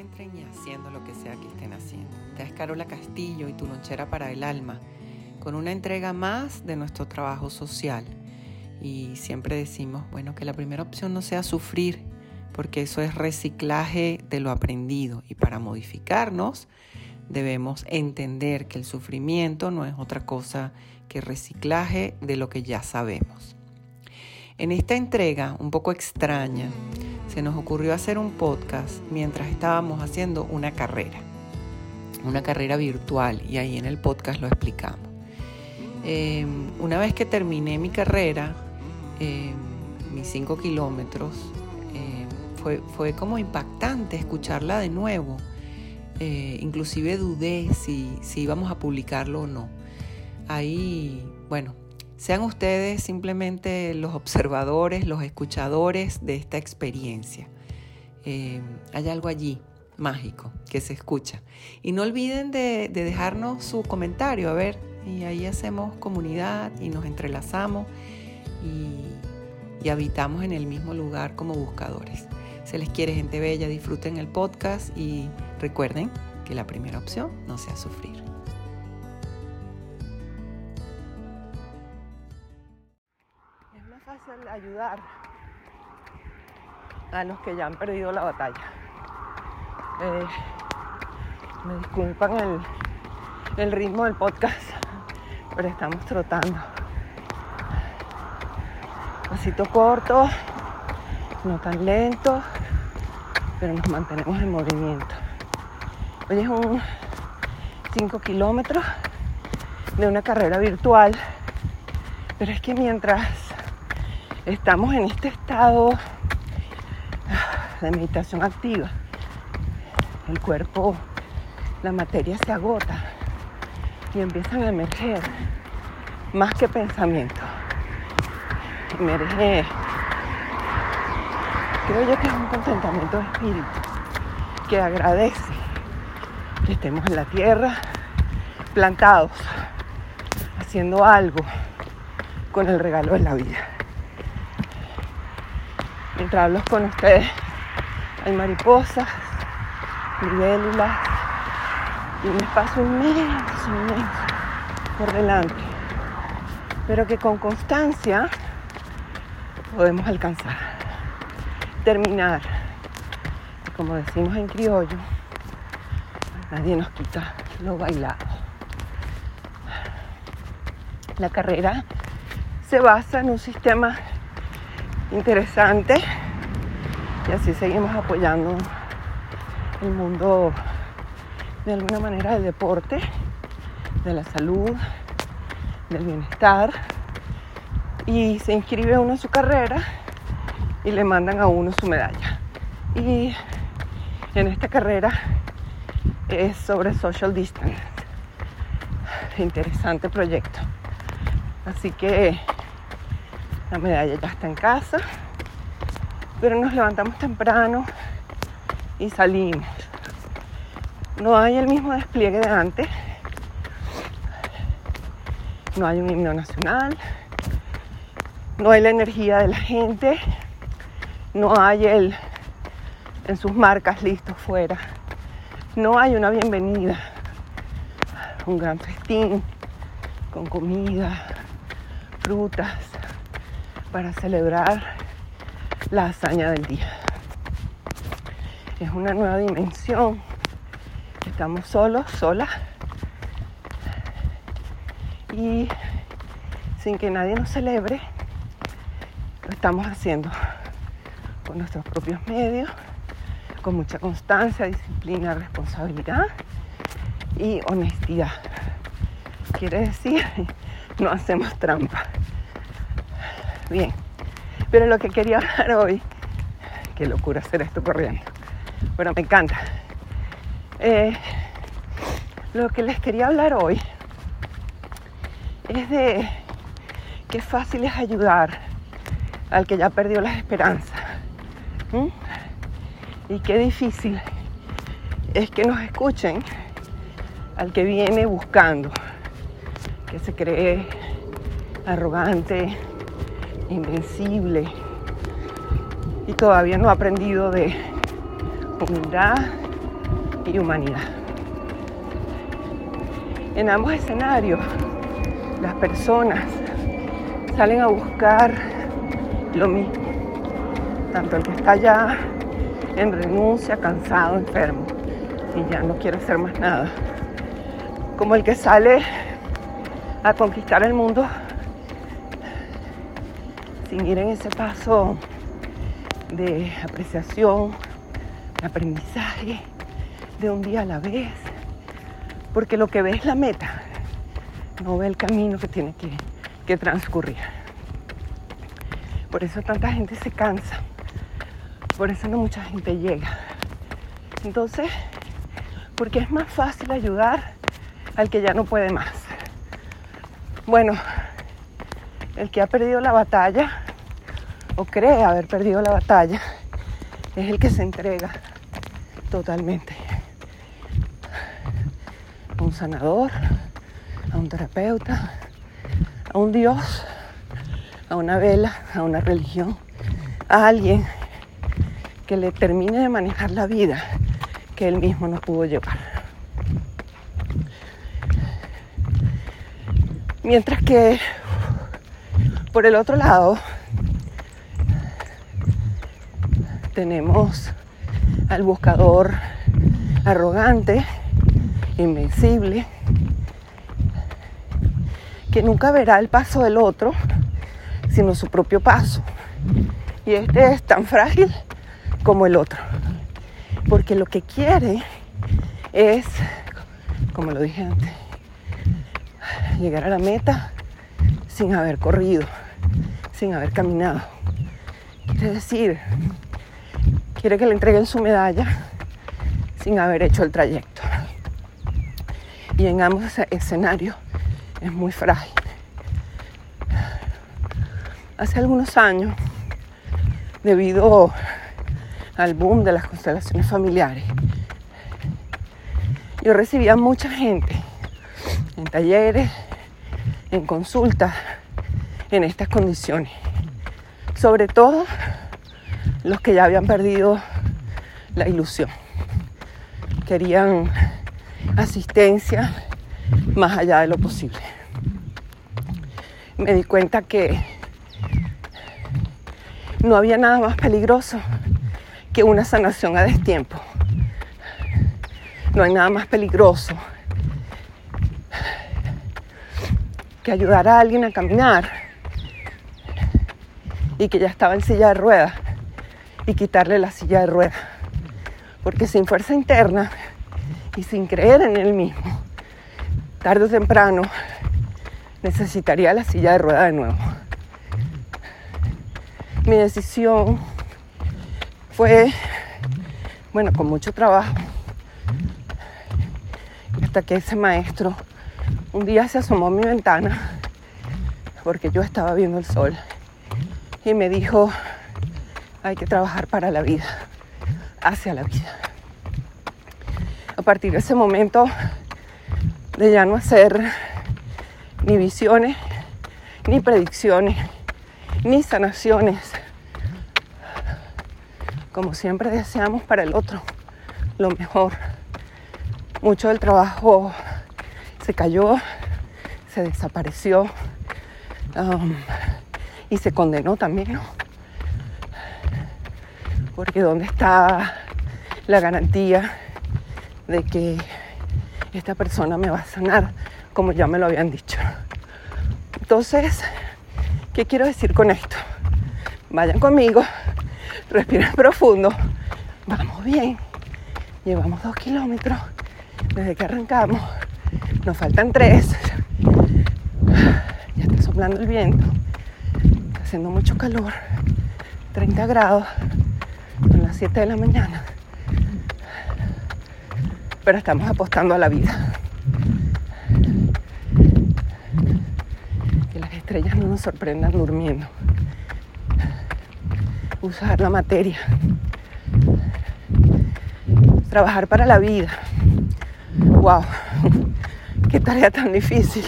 Encuentren y haciendo lo que sea que estén haciendo. Esta es Carola Castillo y tu lonchera para el alma, con una entrega más de nuestro trabajo social. Y siempre decimos, bueno, que la primera opción no sea sufrir, porque eso es reciclaje de lo aprendido. Y para modificarnos debemos entender que el sufrimiento no es otra cosa que reciclaje de lo que ya sabemos. En esta entrega un poco extraña, se nos ocurrió hacer un podcast mientras estábamos haciendo una carrera, una carrera virtual, y ahí en el podcast lo explicamos. Eh, una vez que terminé mi carrera, eh, mis cinco kilómetros, eh, fue, fue, como impactante escucharla de nuevo. inclusive dudé si, si íbamos a publicarlo o no. Ahí, bueno, sean ustedes simplemente los observadores, los escuchadores de esta experiencia. Eh, hay algo allí mágico que se escucha. Y no olviden de, de, dejarnos su comentario, a ver, y ahí hacemos comunidad y nos entrelazamos y habitamos en el mismo lugar como buscadores. Se les quiere gente bella, disfruten el podcast y recuerden que la primera opción no sea sufrir. Fácil ayudar a los que ya han perdido la batalla. Eh, me disculpan el, el ritmo del podcast, pero estamos trotando. Pasito corto, no tan lento, pero nos mantenemos en movimiento. Hoy es un 5 kilómetros de una carrera virtual, pero es que mientras estamos en este estado de meditación activa. El cuerpo, la materia se agota y empiezan a emerger más que pensamiento. Emerge, creo yo que es un contentamiento de espíritu que agradece que estemos en la tierra plantados, haciendo algo con el regalo de la vida hablo con ustedes. Hay mariposas, libélulas y un espacio inmenso, inmenso por delante. Pero que con constancia podemos alcanzar. Terminar. Como decimos en criollo, nadie nos quita lo bailado. La carrera se basa en un sistema interesante y así seguimos apoyando el mundo de alguna manera del deporte, de la salud, del bienestar y se inscribe uno en su carrera y le mandan a uno su medalla. Y en esta carrera es sobre social distance. Interesante proyecto. Así que la medalla ya está en casa, pero nos levantamos temprano y salimos. No hay el mismo despliegue de antes. No hay un himno nacional. No hay la energía de la gente. No hay el en sus marcas listos fuera. No hay una bienvenida. Un gran festín con comida, frutas, para celebrar la hazaña del día. Es una nueva dimensión. Estamos solos, solas. Y sin que nadie nos celebre, lo estamos haciendo con nuestros propios medios, con mucha constancia, disciplina, responsabilidad y honestidad. Quiere decir, no hacemos trampa. Bien, pero lo que quería hablar hoy, qué locura hacer esto corriendo, pero me encanta. Eh, lo que les quería hablar hoy es de qué fácil es ayudar al que ya perdió las esperanzas. Y qué difícil es que nos escuchen al que viene buscando, que se cree arrogante, invencible y todavía no ha aprendido de humildad y humanidad. En ambos escenarios, las personas salen a buscar lo mismo, tanto el que está ya en renuncia, cansado, enfermo y ya no quiere hacer más nada, como el que sale a conquistar el mundo sin ir en ese paso de apreciación, de aprendizaje, de un día a la vez, porque lo que ve es la meta, no ve el camino que tiene que, que transcurrir. Por eso tanta gente se cansa, por eso no mucha gente llega. Entonces, porque es más fácil ayudar al que ya no puede más. Bueno, el que ha perdido la batalla o cree haber perdido la batalla es el que se entrega totalmente a un sanador, a un terapeuta, a un Dios, a una vela, a una religión, a alguien que le termine de manejar la vida que él mismo no pudo llevar. Mientras que por el otro lado, tenemos al buscador arrogante, invencible, que nunca verá el paso del otro, sino su propio paso. Y este es tan frágil como el otro. Porque lo que quiere es, como lo dije antes, llegar a la meta sin haber corrido, sin haber caminado. Quiere decir, quiere que le entreguen su medalla sin haber hecho el trayecto. Y en ambos escenarios es muy frágil. Hace algunos años, debido al boom de las constelaciones familiares, yo recibía mucha gente en talleres, en consultas en estas condiciones. Sobre todo los que ya habían perdido la ilusión. Querían asistencia más allá de lo posible. Me di cuenta que no había nada más peligroso que una sanación a destiempo. No hay nada más peligroso que ayudar a alguien a caminar y que ya estaba en silla de ruedas y quitarle la silla de ruedas. Porque sin fuerza interna y sin creer en él mismo, tarde o temprano necesitaría la silla de ruedas de nuevo. Mi decisión fue, bueno, con mucho trabajo, hasta que ese maestro un día se asomó a mi ventana porque yo estaba viendo el sol y me dijo, hay que trabajar para la vida, hacia la vida. A partir de ese momento de ya no hacer ni visiones, ni predicciones, ni sanaciones, como siempre deseamos para el otro, lo mejor. Mucho del trabajo se cayó, se desapareció um, y se condenó también, ¿no? Porque ¿dónde está la garantía de que esta persona me va a sanar como ya me lo habían dicho? Entonces, ¿qué quiero decir con esto? Vayan conmigo, Respira profundo. Vamos bien. Llevamos dos kilómetros desde que arrancamos. Nos faltan tres. Ya está soplando el viento. Está haciendo mucho calor. 30 grados. Las 7 de la mañana. Pero estamos apostando a la vida. Que las estrellas no nos sorprendan durmiendo. Usar la materia. Trabajar para la vida. Wow, qué tarea tan difícil.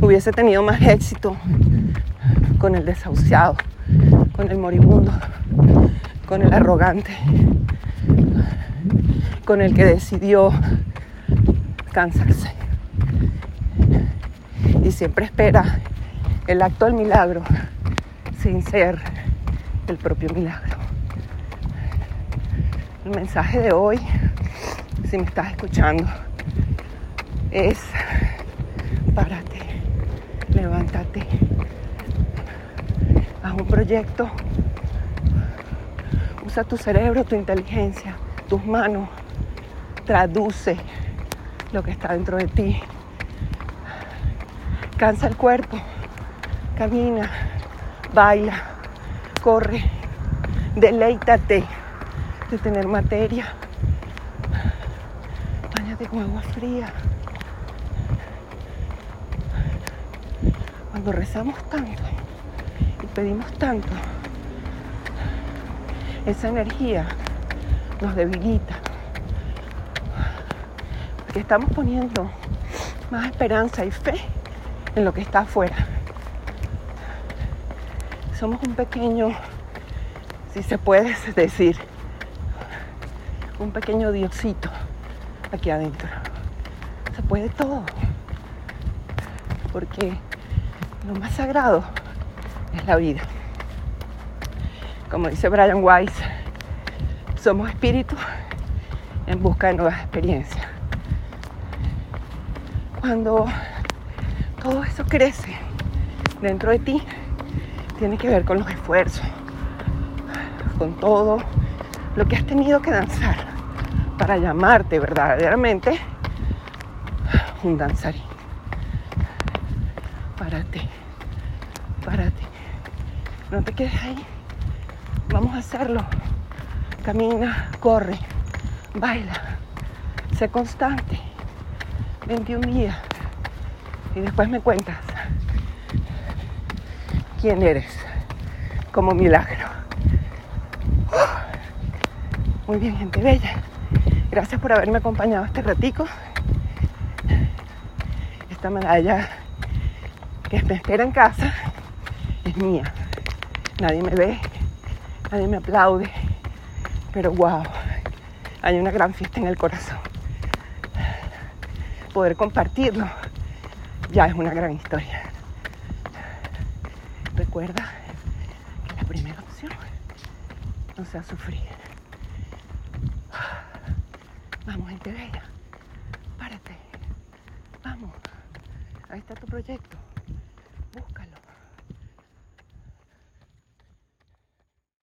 Hubiese tenido más éxito con el desahuciado, con el moribundo, con el arrogante, con el que decidió cansarse. Y siempre espera el acto del milagro sin ser el propio milagro. El mensaje de hoy, si me estás escuchando, es párate, levántate, haz un proyecto, usa tu cerebro, tu inteligencia, tus manos, traduce lo que está dentro de ti, cansa el cuerpo, camina, baila, corre, deleítate de tener materia. Báñate con agua fría. Cuando rezamos tanto pedimos tanto, esa energía nos debilita. Porque estamos poniendo más esperanza y fe en lo que está afuera. Somos un pequeño, si se puede decir, un pequeño diosito aquí adentro. Se puede todo. Porque lo más sagrado es la vida. Como dice Brian Weiss, somos espíritus en busca de nuevas experiencias. Cuando todo eso crece dentro de ti, tiene que ver con los esfuerzos, con todo lo que has tenido que danzar para llamarte verdaderamente un danzarín. Párate, párate. No te quedes ahí. Vamos a hacerlo. Camina, corre, baila. Sé constante. 21 días. Y después me cuentas quién eres como milagro. Muy bien, gente bella. Gracias por haberme acompañado este ratico. Esta medalla que me espera en casa es mía. Nadie me ve, nadie me aplaude, pero wow, hay una gran fiesta en el corazón. Poder compartirlo ya es una gran historia. Recuerda que la primera opción no sea sufrir. Vamos, gente bella. Párate. Vamos. Ahí está tu proyecto.